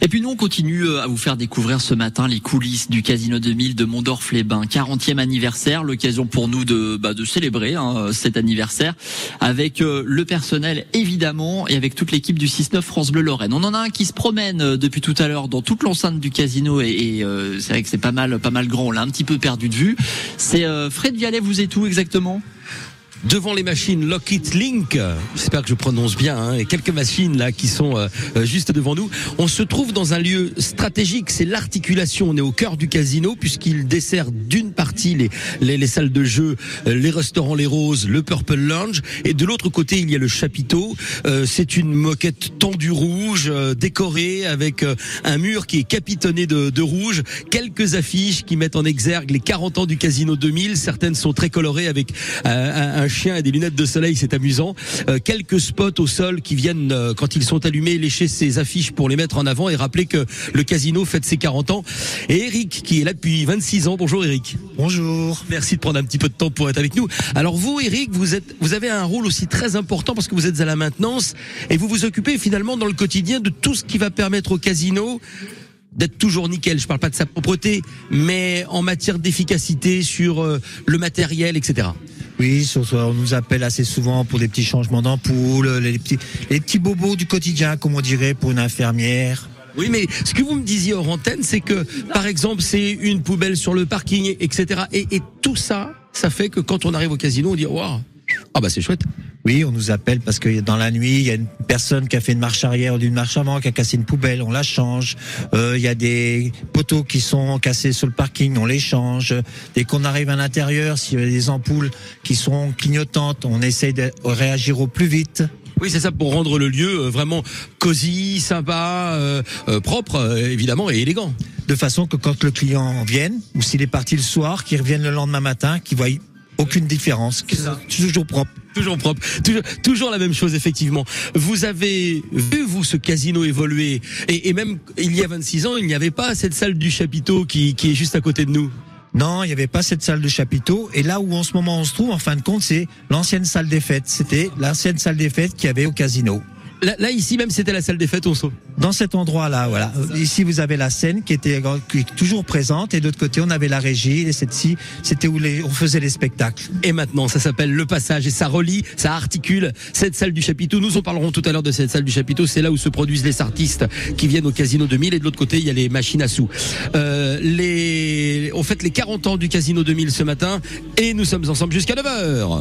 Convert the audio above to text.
Et puis nous, on continue euh, à vous faire découvrir ce matin les coulisses du Casino 2000 de Mondorf-les-Bains. 40e anniversaire, l'occasion pour nous de, bah, célébrer hein, cet anniversaire avec euh, le personnel évidemment et avec toute l'équipe du 6-9 France Bleu Lorraine. On en a un qui se promène euh, depuis tout à l'heure dans toute l'enceinte du casino et, c'est vrai que c'est pas mal, pas mal grand. On l'a un petit peu perdu de vue. C'est Fred Vialet, vous êtes où exactement? Devant les machines Lockheed Link. J'espère que je prononce bien. Hein, et quelques machines là qui sont euh, euh, juste devant nous. On se trouve dans un lieu stratégique. C'est l'articulation. On est au cœur du casino puisqu'il dessert d'une partie les, les, les, salles de jeu, euh, les restaurants, les roses, le Purple Lounge, et de l'autre côté il y a le chapiteau. c'est une moquette tendue rouge, décorée avec un mur qui est capitonné de, de rouge. Quelques affiches qui mettent en exergue les 40 ans du casino 2000. Certaines sont très colorées avec un, un chien et des lunettes de soleil, c'est amusant. Euh, quelques spots au sol qui viennent, euh, quand ils sont allumés, lécher ces affiches pour les mettre en avant et rappeler que le casino fête ses 40 ans. Et Eric, qui est là depuis 26 ans. Bonjour Eric. Bonjour. Merci de prendre un petit peu de temps pour être avec nous. Alors vous, Eric, vous êtes, vous avez un rôle aussi très important parce que vous êtes à la maintenance et vous vous occupez finalement dans le quotidien de tout ce qui va permettre au casino d'être toujours nickel. Je parle pas de sa propreté, mais en matière d'efficacité sur euh, le matériel, etc. Oui, on nous appelle assez souvent pour des petits changements d'ampoule, les petits, les petits bobos du quotidien, comme on dirait pour une infirmière. Oui, mais ce que vous me disiez hors antenne, c'est que, par exemple, c'est une poubelle sur le parking, etc. Et, et tout ça, ça fait que quand on arrive au casino, on dit, waouh, ah bah c'est chouette. Oui, on nous appelle parce que dans la nuit, il y a une personne qui a fait une marche arrière ou une marche avant, qui a cassé une poubelle, on la change. Euh, il y a des poteaux qui sont cassés sur le parking, on les change. Dès qu'on arrive à l'intérieur, s'il y a des ampoules qui sont clignotantes, on essaye de réagir au plus vite. Oui, c'est ça pour rendre le lieu euh, vraiment cosy, sympa, euh, propre, évidemment, et élégant. De façon que quand le client vienne, ou s'il est parti le soir, qu'il revienne le lendemain matin, qu'il voit aucune différence. Toujours propre. Toujours propre. Toujours, la même chose, effectivement. Vous avez vu, vous, ce casino évoluer. Et, même, il y a 26 ans, il n'y avait pas cette salle du chapiteau qui, qui est juste à côté de nous. Non, il n'y avait pas cette salle de chapiteau. Et là où en ce moment on se trouve, en fin de compte, c'est l'ancienne salle des fêtes. C'était l'ancienne salle des fêtes qu'il y avait au casino. Là, ici même, c'était la salle des fêtes, on saut. Dans cet endroit-là, voilà. Ici, vous avez la scène qui était toujours présente, et de l'autre côté, on avait la régie. Et cette-ci, c'était où les, on faisait les spectacles. Et maintenant, ça s'appelle le passage, et ça relie, ça articule cette salle du chapiteau. Nous en parlerons tout à l'heure de cette salle du chapiteau. C'est là où se produisent les artistes qui viennent au Casino 2000, et de l'autre côté, il y a les machines à sous. Euh, les, on fête les 40 ans du Casino 2000 ce matin, et nous sommes ensemble jusqu'à 9h.